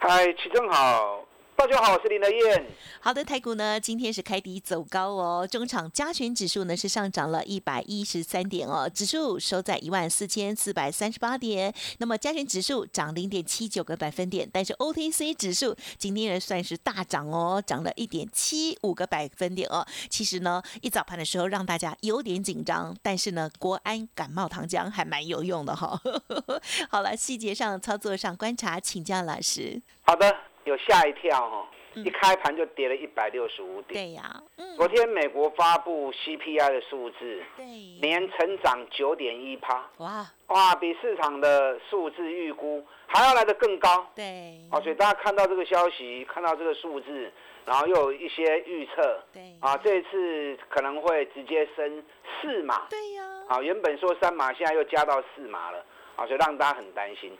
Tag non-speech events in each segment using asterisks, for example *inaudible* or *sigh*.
嗨，齐正好。大家好，我是林德燕。好的，台股呢今天是开低走高哦，中场加权指数呢是上涨了一百一十三点哦，指数收在一万四千四百三十八点。那么加权指数涨零点七九个百分点，但是 OTC 指数今天呢算是大涨哦，涨了一点七五个百分点哦。其实呢一早盘的时候让大家有点紧张，但是呢国安感冒糖浆还蛮有用的哈。*laughs* 好了，细节上操作上观察，请教老师。好的。有吓一跳哈，一开盘就跌了一百六十五点。对呀，昨天美国发布 CPI 的数字，对，年成长九点一趴，哇。哇，比市场的数字预估还要来得更高。对，啊，所以大家看到这个消息，看到这个数字，然后又有一些预测，对，啊，这一次可能会直接升四码。对呀，啊，原本说三码，现在又加到四码了，啊，所以让大家很担心。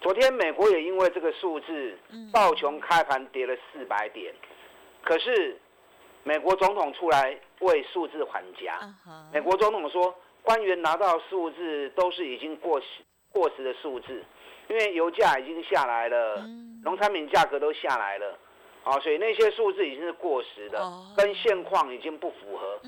昨天美国也因为这个数字，道琼开盘跌了四百点，可是美国总统出来为数字还价。美国总统说，官员拿到数字都是已经过时过时的数字，因为油价已经下来了，农产品价格都下来了，啊，所以那些数字已经是过时的，跟现况已经不符合。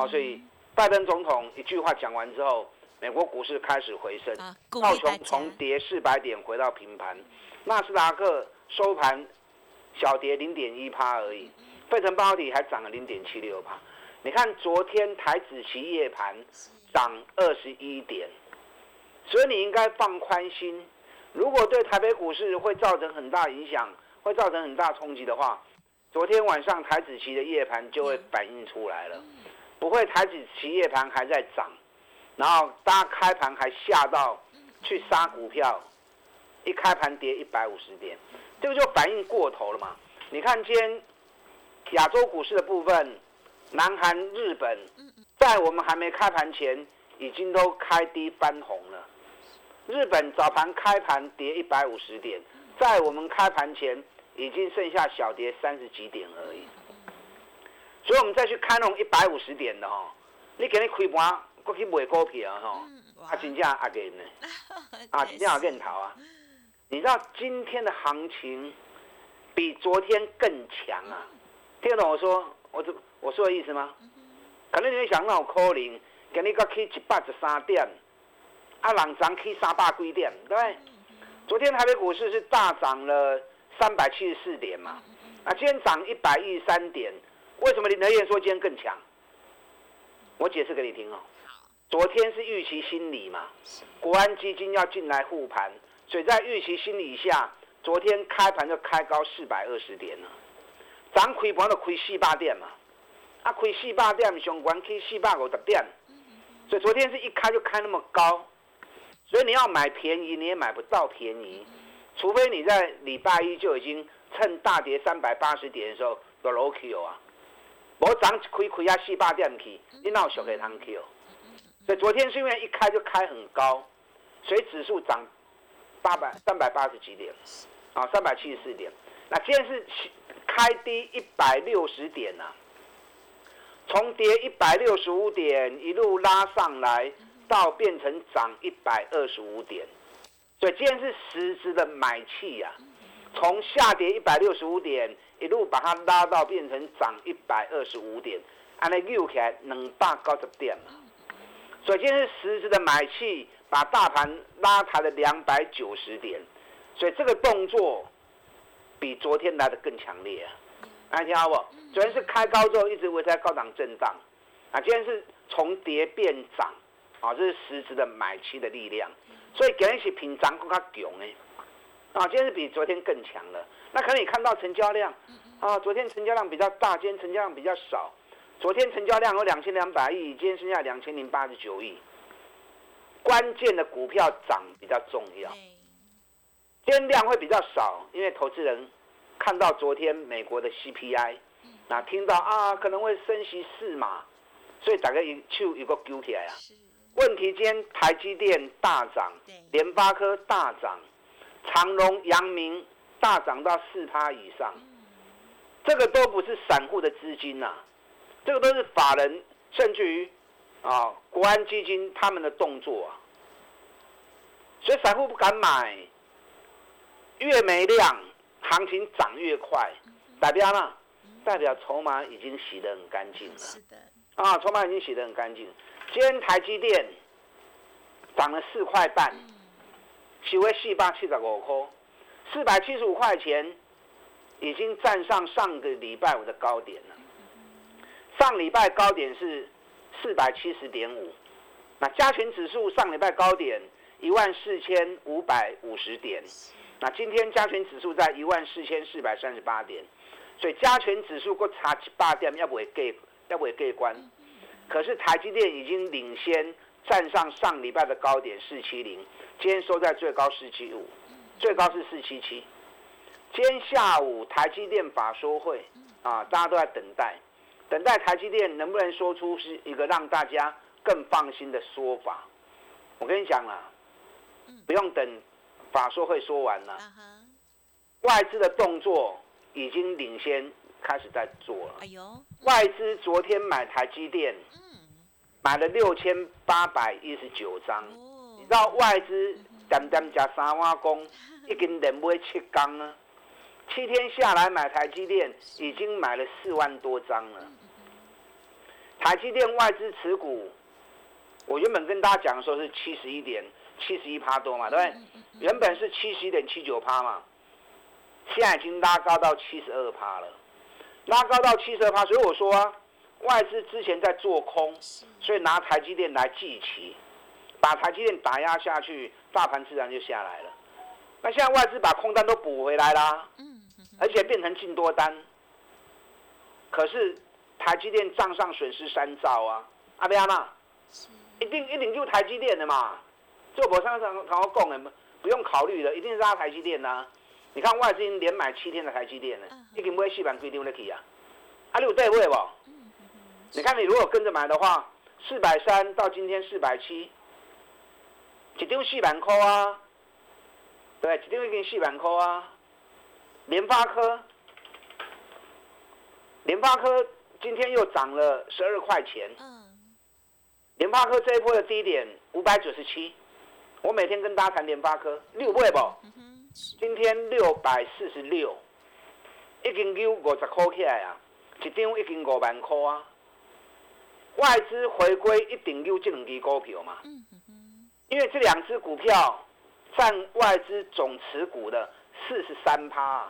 啊，所以拜登总统一句话讲完之后。美国股市开始回升，道琼从跌四百点回到平盘，纳斯达克收盘小跌零点一趴而已，费城半导体还涨了零点七六趴。你看昨天台子期夜盘涨二十一点，所以你应该放宽心。如果对台北股市会造成很大影响，会造成很大冲击的话，昨天晚上台子期的夜盘就会反映出来了，不会台子期夜盘还在涨。然后大家开盘还吓到去杀股票，一开盘跌一百五十点，这个就反应过头了嘛？你看今天亚洲股市的部分，南韩、日本，在我们还没开盘前已经都开低翻红了。日本早盘开盘跌一百五十点，在我们开盘前已经剩下小跌三十几点而已。所以我们再去看那种一百五十点的哦，你给你开盘。过去买股票吼，啊，真正阿给呢，*laughs* 啊，真正阿给逃啊！你知道今天的行情比昨天更强啊？听得懂我说我这我说的意思吗？可能你会想，那我可能今日个去一百十三点，啊，人涨去三百几点，对不对？昨天台北股市是大涨了三百七十四点嘛，啊，今天涨一百一十三点，为什么林德燕说今天更强？我解释给你听哦。昨天是预期心理嘛，国安基金要进来护盘，所以在预期心理下，昨天开盘就开高四百二十点了，涨开盘就开四百点嘛，啊开四百点上关去四百五十点，所以昨天是一开就开那么高，所以你要买便宜你也买不到便宜，除非你在礼拜一就已经趁大跌三百八十点的时候就落 Q 啊，我涨开开啊四百点去，你哪有小给汤 Q？所以昨天是因为一开就开很高，所以指数涨八百三百八十几点，啊，三百七十四点。那今天是开低一百六十点呐，从跌一百六十五点一路拉上来，到变成涨一百二十五点。所以今天是实质的买气呀，从下跌一百六十五点一路把它拉到变成涨一百二十五点，按那溜起来两百九十点嘛。首先是实质的买气，把大盘拉抬了两百九十点，所以这个动作比昨天来的更强烈啊！大家听好不？昨天是开高之后一直维持在高档震荡，啊，今天是从跌变涨，啊，这是实质的买气的力量，所以今天是平涨更加强哎，啊，今天是比昨天更强了。那可能你看到成交量，啊，昨天成交量比较大，今天成交量比较少。昨天成交量有两千两百亿，今天剩下两千零八十九亿。关键的股票涨比较重要，今天量会比较少，因为投资人看到昨天美国的 CPI，那听到啊可能会升息四码，所以大概一就一个揪起来啊。问题今天台积电大涨，联发科大涨，长隆、阳明大涨到四趴以上，这个都不是散户的资金呐，这个都是法人甚至于啊国安基金他们的动作啊，所以散户不敢买，越没量，行情涨越快，代表呢？代表筹码已经洗得很干净了。是的。啊，筹码已经洗得很干净。今天台积电涨了四块半，起为四百七十五块，四百七十五块钱已经站上上个礼拜五的高点了。上礼拜高点是四百七十点五，那加权指数上礼拜高点一万四千五百五十点，那今天加权指数在一万四千四百三十八点，所以加权指数过差七八点，要不会过，要不会过关。可是台积电已经领先站上上礼拜的高点四七零，今天收在最高四七五，最高是四七七。今天下午台积电法说会啊，大家都在等待，等待台积电能不能说出是一个让大家更放心的说法。我跟你讲啊，不用等法说会说完了，外资的动作已经领先开始在做了。哎呦，外资昨天买台积电。买了六千八百一十九张，你知道外资点点加三万公，一根连买七缸呢？七天下来买台积电已经买了四万多张了。台积电外资持股，我原本跟大家讲的时候是七十一点七十一趴多嘛，对不对？原本是七十一点七九趴嘛，现在已经拉高到七十二趴了，拉高到七十二趴，所以我说啊。外资之前在做空，所以拿台积电来祭旗，把台积电打压下去，大盘自然就下来了。那现在外资把空单都补回来啦，而且变成净多单。可是台积电账上损失三兆啊，阿贝阿妈，一定一定就台积电的嘛，这我上上刚刚讲的，不用考虑的，一定是拉台积电呐。你看外资连买七天的台积电呢，已经买四万规张的去啊，啊你有对位不？你看，你如果跟着买的话，四百三到今天四百七，一张四万块啊，对，一张已经四万块啊。联发科，联发科今天又涨了十二块钱。嗯。联发科这一波的低点五百九十七，我每天跟大家谈联发科，六倍不？今天六百四十六，已经有五十块起来啊，一张已经五万块啊。外资回归一定有这两支股票嘛？嗯因为这两只股票占外资总持股的四十三趴，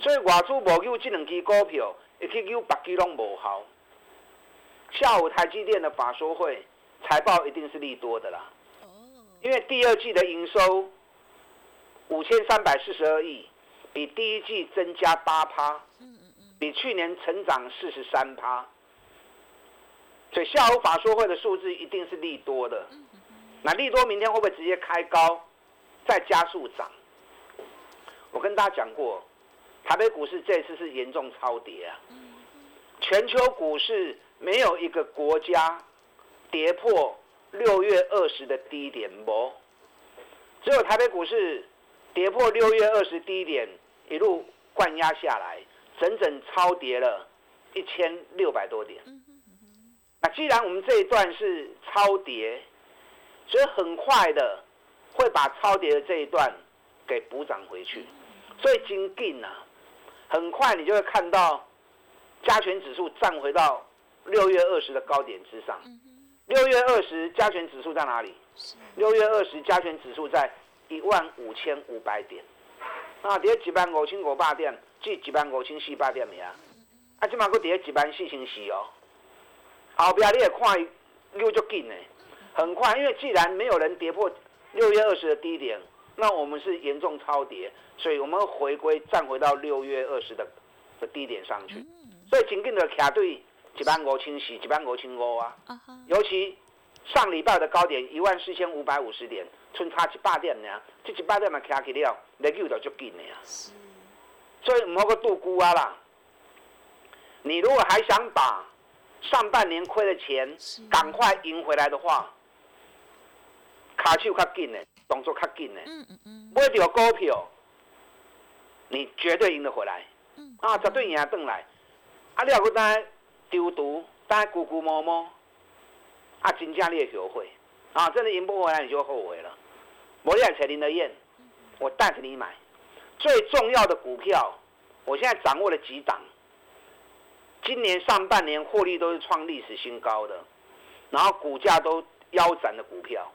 所以外资无有这两支股票，一去有别支拢无效。下午台积电的法说会财报一定是利多的啦，因为第二季的营收五千三百四十二亿，比第一季增加八趴，比去年成长四十三趴。所以下午法说会的数字一定是利多的，那利多明天会不会直接开高，再加速涨？我跟大家讲过，台北股市这次是严重超跌啊，全球股市没有一个国家跌破六月二十的低点不？只有台北股市跌破六月二十低点，一路灌压下来，整整超跌了一千六百多点。那既然我们这一段是超跌，所以很快的会把超跌的这一段给补涨回去，所以精进啊，很快你就会看到加权指数站回到六月二十的高点之上。六月二十加权指数在哪里？六月二十加权指数在一万五千五百点。啊，跌几万五千五百点，至一万五千四百点呀。啊，即嘛搁跌几万四千四哦。后边你也看又就紧呢，很快，因为既然没有人跌破六月二十的低点，那我们是严重超跌，所以我们回归站回到六月二十的的低点上去，所以紧紧的卡对一万五千四、一万五千五啊，尤其上礼拜的高点一万四千五百五十点，剩差一百点呢，这一百点嘛卡起了，日久就足紧的呀。所以唔好个度估啊啦。你如果还想把上半年亏的钱赶快赢回来的话，卡手较紧的，动作较紧的，买掉股票，你绝对赢得回来。啊，绝对赢得回来。啊，你要搁单丢毒，单咕咕摸摸，啊，真正你会后悔。啊，真的赢不回来，你就后悔了。摩利亚彩林的燕，我带着你买。最重要的股票，我现在掌握了几档。今年上半年获利都是创历史新高的，然后股价都腰斩的股票，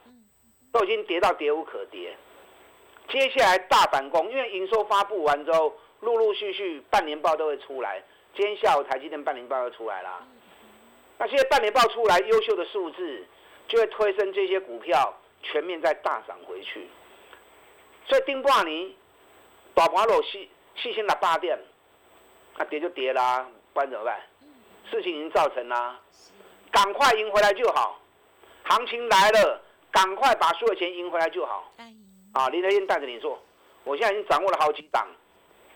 都已经跌到跌无可跌。接下来大反攻，因为营收发布完之后，陆陆续续半年报都会出来。今天下午台积电半年报要出来啦，那现在半年报出来，优秀的数字就会推升这些股票全面再大涨回去。所以丁半尼大盘落细细心的八点，那跌就跌啦。不然怎么办？事情已经造成啦，赶快赢回来就好。行情来了，赶快把所有钱赢回来就好。啊，林德燕带着你做，我现在已经掌握了好几档，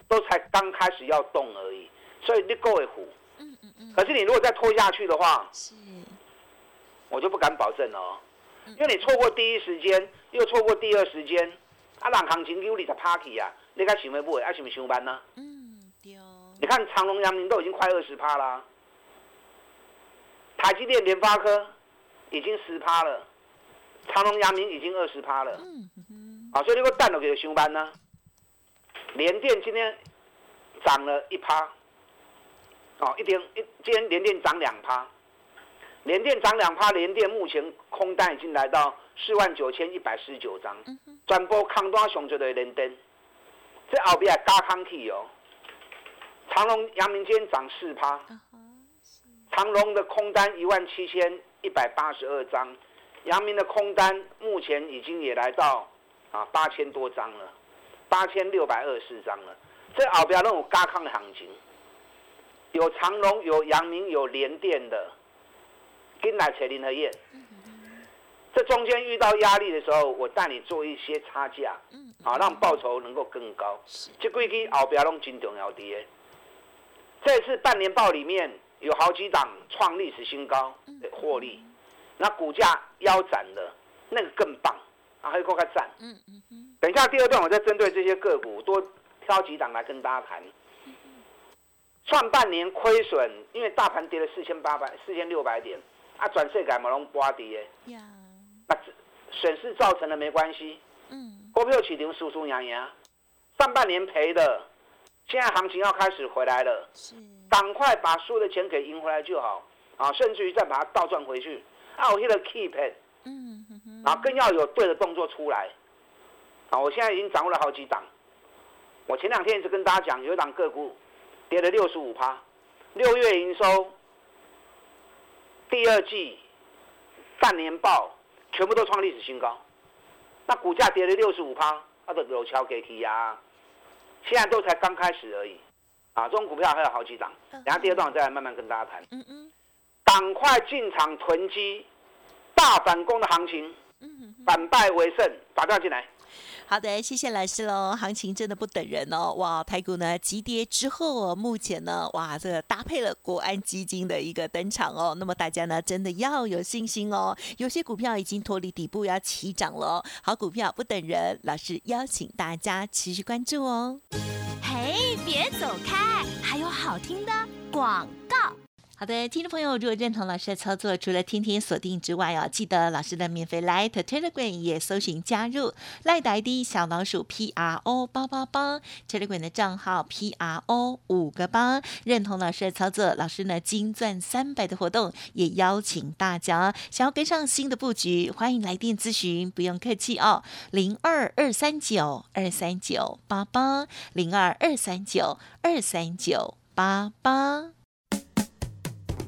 都才刚开始要动而已，所以你够会虎。嗯嗯嗯。可是你如果再拖下去的话，是，我就不敢保证了，因为你错过第一时间，又错过第二时间，啊，人行情有你十 party 啊，你该想要买，还是咪上班呢？你看长隆、阳明都已经快二十趴啦，台积电、联发科已经十趴了，长隆、阳明已经二十趴了。嗯嗯。啊，所以这个蛋都给它上班呢。联电今天涨了一趴，哦，一点一，今天联电涨两趴，联电涨两趴，联电目前空单已经来到四万九千一百四十九张，转播康端上最的联电，这后边加康气哦。长隆、阳明今天涨四趴，长隆的空单一万七千一百八十二张，阳明的空单目前已经也来到啊八千多张了，八千六百二十四张了。这后边那种加康的行情，有长隆、有阳明、有联电的，跟来扯林和燕。这中间遇到压力的时候，我带你做一些差价，啊，让报酬能够更高。这规矩后边拢真重要的。这次半年报里面有好几档创历史新高的获利，那股价腰斩的，那个更棒啊！还有个个赞。嗯嗯嗯。等一下第二段，我再针对这些个股多挑几档来跟大家谈。上半年亏损，因为大盘跌了四千八百、四千六百点，啊，转税改毛龙波跌。呀。那损失造成了没关系。嗯。股票起停，舒舒扬扬。上半年赔的。现在行情要开始回来了，赶快把所有的钱给赢回来就好啊！甚至于再把它倒转回去，啊，我现在 keep 嗯然后更要有对的动作出来。啊！我现在已经掌握了好几档，我前两天一直跟大家讲，有一档个股跌了六十五趴，六月营收、第二季半年报全部都创历史新高，那股价跌了六十五趴，它的有桥给提呀。现在都才刚开始而已，啊，这种股票还有好几档，然后第二段再来慢慢跟大家谈。嗯嗯，赶快进场囤积，大反攻的行情，反败为胜，打电话进来。好的，谢谢老师喽。行情真的不等人哦，哇，台股呢急跌之后哦，目前呢，哇，这个搭配了国安基金的一个登场哦，那么大家呢真的要有信心哦。有些股票已经脱离底部要起涨了，好股票不等人，老师邀请大家持续关注哦。嘿，别走开，还有好听的广告。好的，听众朋友，如果认同老师的操作，除了天天锁定之外哦，记得老师的免费 Light Telegram 也搜寻加入 Light ID 小老鼠 P R O 八八八 Telegram 的账号 P R O 五个八，认同老师的操作，老师呢金钻三百的活动也邀请大家，想要跟上新的布局，欢迎来电咨询，不用客气哦，零二二三九二三九八八零二二三九二三九八八。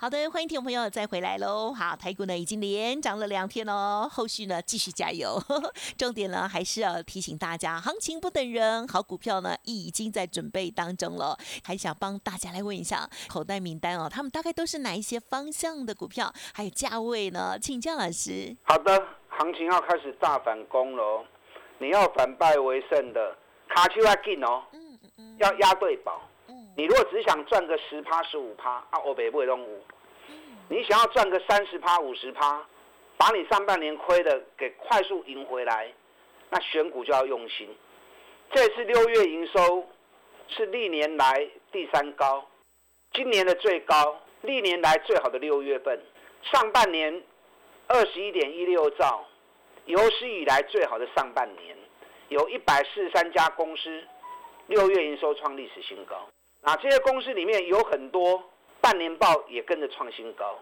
好的，欢迎听众朋友再回来喽。好，台股呢已经连涨了两天喽，后续呢继续加油。*laughs* 重点呢还是要提醒大家，行情不等人，好股票呢已经在准备当中了。还想帮大家来问一下口袋名单哦，他们大概都是哪一些方向的股票，还有价位呢？请教老师。好的，行情要开始大反攻喽，你要反败为胜的，卡丘要进哦，嗯嗯，要压对宝。你如果只想赚个十趴十五趴，啊，我北部动五。你想要赚个三十趴五十趴，把你上半年亏的给快速赢回来，那选股就要用心。这次六月营收是历年来第三高，今年的最高，历年来最好的六月份。上半年二十一点一六兆，有史以来最好的上半年，有一百四十三家公司六月营收创历史新高。啊，这些公司里面有很多半年报也跟着创新高，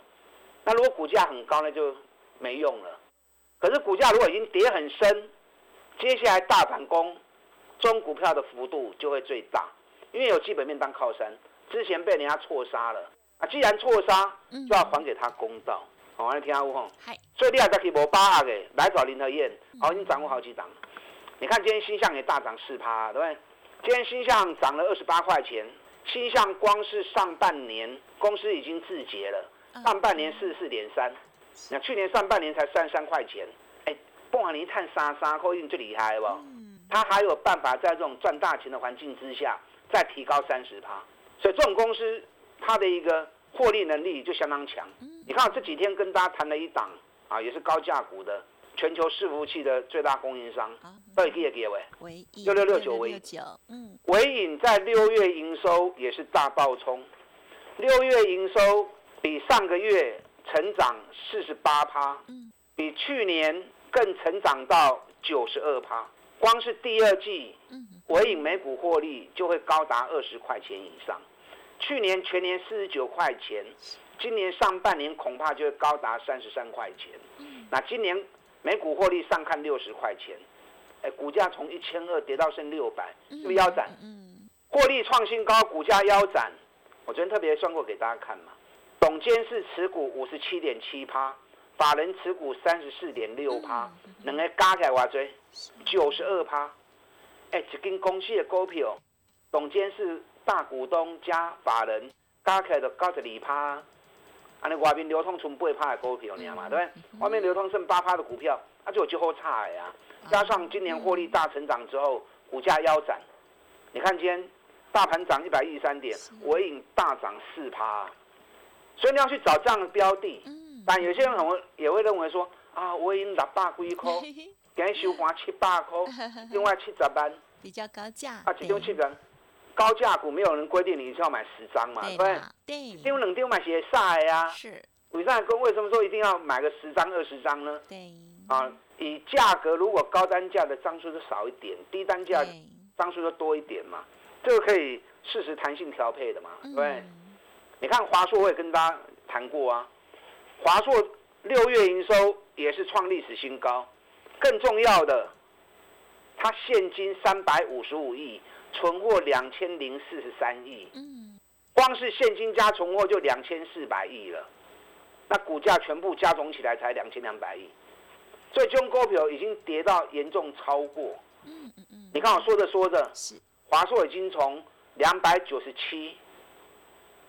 那如果股价很高，那就没用了。可是股价如果已经跌很深，接下来大反攻，中股票的幅度就会最大，因为有基本面当靠山，之前被人家错杀了啊，既然错杀，就要还给他公道。好，来听下吴所以你还再去无把握的，来找林和燕，好，已经掌握好几档。你看今天新向也大涨四趴，对不对？今天新向涨了二十八块钱。新向光是上半年公司已经自结了，上半年四十四点三，那去年上半年才三三块钱，哎，不管你看三三后，运最厉害不？他还有办法在这种赚大钱的环境之下再提高三十趴，所以这种公司它的一个获利能力就相当强。你看我这几天跟大家谈了一档啊，也是高价股的。全球伺服器的最大供应商，到底几个位？六六六九维，嗯，维影在六月营收也是大爆冲，六月营收比上个月成长四十八趴，嗯，比去年更成长到九十二趴。光是第二季，嗯，维影每股获利就会高达二十块钱以上。去年全年四十九块钱，今年上半年恐怕就会高达三十三块钱。嗯，那今年。每股获利上看六十块钱，哎，股价从一千二跌到剩六百，是不是腰斩？嗯，获利创新高，股价腰斩。我昨天特别算过给大家看嘛，董监事持股五十七点七趴，法人持股三十四点六趴，两个加起来偌多？九十二趴。哎，一间公司的股票，董监事大股东加法人加起来就九十二趴。啊，那外面流通剩八趴的股票，你知道吗？对不对？外面流通剩八趴的股票，那就就好差呀。加上今年获利大成长之后，股价腰斩。你看今天大盘涨一百一十三点，尾影大涨四趴。所以你要去找这样的标的。但有些人可能也会认为说，啊，尾影六百几块，*laughs* 今日收盘七百块，另外七十万，*laughs* 比较高价。啊，其中七十。高价股没有人规定你是要买十张嘛，对不对？对。因为冷丢买些晒呀。是。伟善哥为什么说一定要买个十张、二十张呢？对。啊，以价格如果高单价的张数就少一点，低单价张数就多一点嘛，这个可以适时弹性调配的嘛，对不对？你看华硕我也跟大家谈过啊，华硕六月营收也是创历史新高，更重要的，它现金三百五十五亿。存货两千零四十三亿，嗯，光是现金加存货就两千四百亿了，那股价全部加总起来才两千两百亿，所以中股票已经跌到严重超过，嗯嗯嗯，你看我说着说着，是。华硕已经从两百九十七，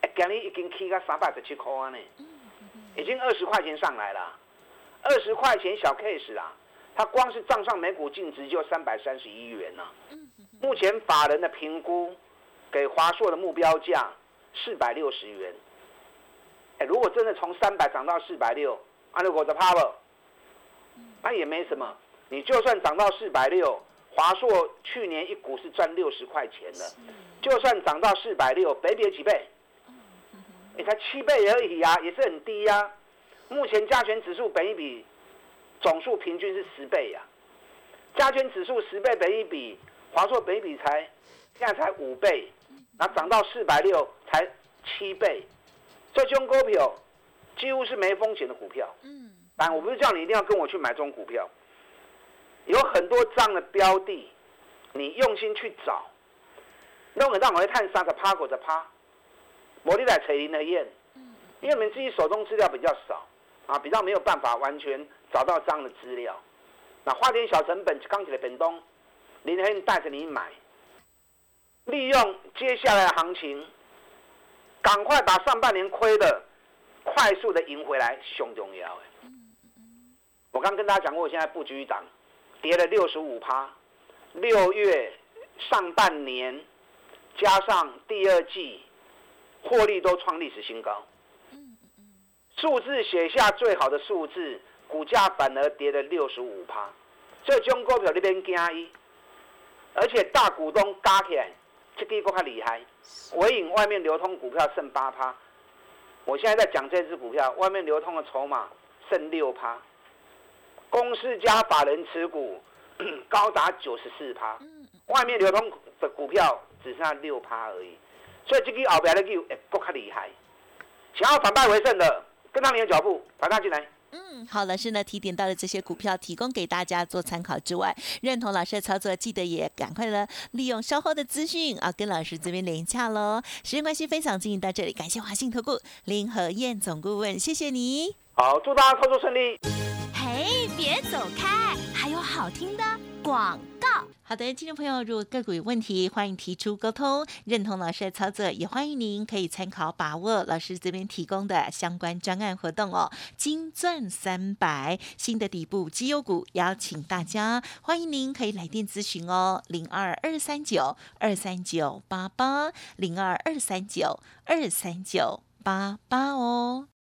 哎，今日已经起到三百十七块呢，已经二十块钱上来了，二十块钱小 case 啊，它光是账上每股净值就三百三十一元呢。目前法人的评估，给华硕的目标价四百六十元。哎，如果真的从三百涨到四百六，按照我的 power，那也没什么。你就算涨到四百六，华硕去年一股是赚六十块钱的，就算涨到四百六，北比几倍？你才七倍而已呀，也是很低呀。目前加权指数本一比总数平均是十倍呀，加权指数十倍本一比，华硕本一比才现在才五倍，那涨到四百六才七倍，这种股票几乎是没风险的股票。嗯，但我不是叫你一定要跟我去买这种股票，有很多这样的标的，你用心去找，弄个让我去探三个趴过的趴。摩利仔、锤林的燕，因为我们自己手中资料比较少，啊，比较没有办法完全找到这样的资料。那花点小成本刚起来本东，林天带着你买，利用接下来的行情，赶快把上半年亏的快速的赢回来，胸重要。我刚跟大家讲过，我现在布局一档，跌了六十五趴，六月上半年加上第二季。获利都创历史新高，数字写下最好的数字，股价反而跌了六十五趴，这中股票那边加一，而且大股东加起来，这个更加厉害。尾影外面流通股票剩八趴，我现在在讲这只股票，外面流通的筹码剩六趴，公司加法人持股 *clears throat* 高达九十四趴，外面流通的股票只剩下六趴而已。所以这个后边的股会更加厉害，想要反败为胜的，跟上你的脚步，反上进来。嗯，好，老师呢提点到了这些股票，提供给大家做参考之外，认同老师的操作，记得也赶快呢利用稍后的资讯啊，跟老师这边连洽喽。时间关系，分享进行到这里，感谢华信投顾林和燕总顾问，谢谢你。好，祝大家操作顺利。嘿，别走开，还有好听的广告。好的，听众朋友，如果个股有问题，欢迎提出沟通，认同老师的操作，也欢迎您可以参考把握老师这边提供的相关专案活动哦。金钻三百新的底部绩优股，邀请大家，欢迎您可以来电咨询哦，零二二三九二三九八八零二二三九二三九八八哦。